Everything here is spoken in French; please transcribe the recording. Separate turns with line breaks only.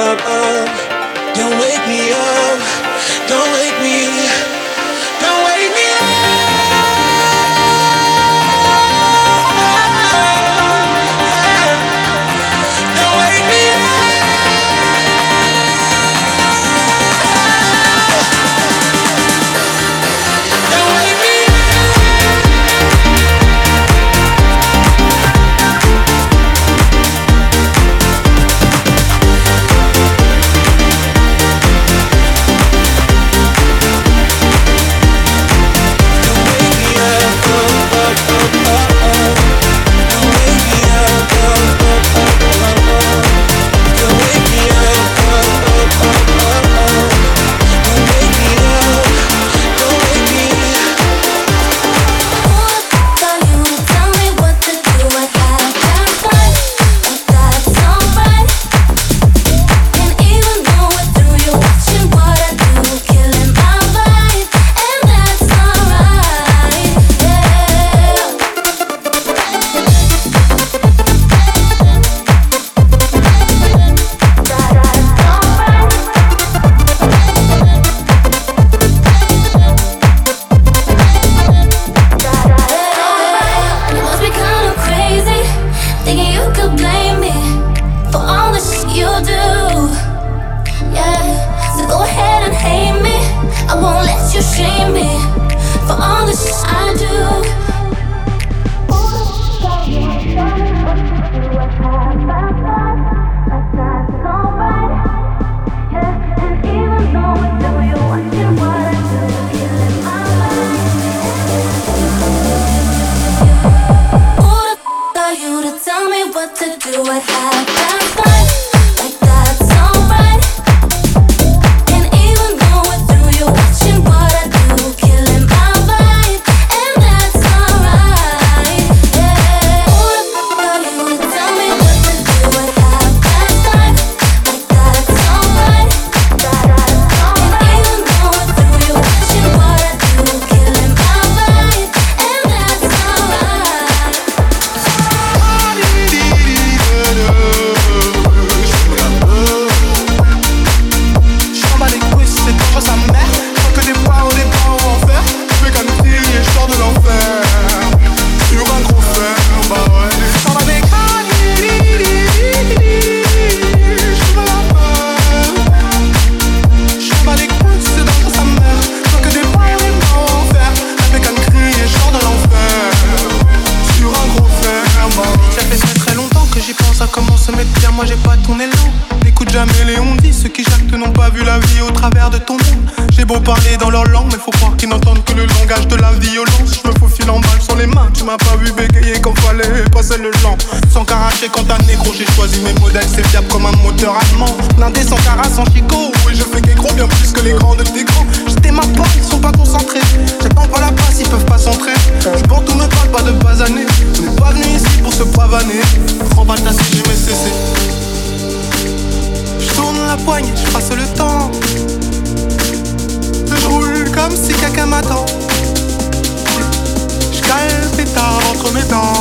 up. Beau parler dans leur langue, mais faut croire qu'ils n'entendent que le langage de la violence. Je me faufile en balle sur les mains, tu m'as pas vu bégayer quand fallait passer le lent. Sans caracher quand un négro, j'ai choisi mes modèles, c'est fiable comme un moteur allemand. Blindé sans cara, sans chico, et je fais gros bien plus que les grands de tes gros. J'étais ma porte, ils sont pas concentrés. J'attends pas la passe, ils peuvent pas s'entrer. Je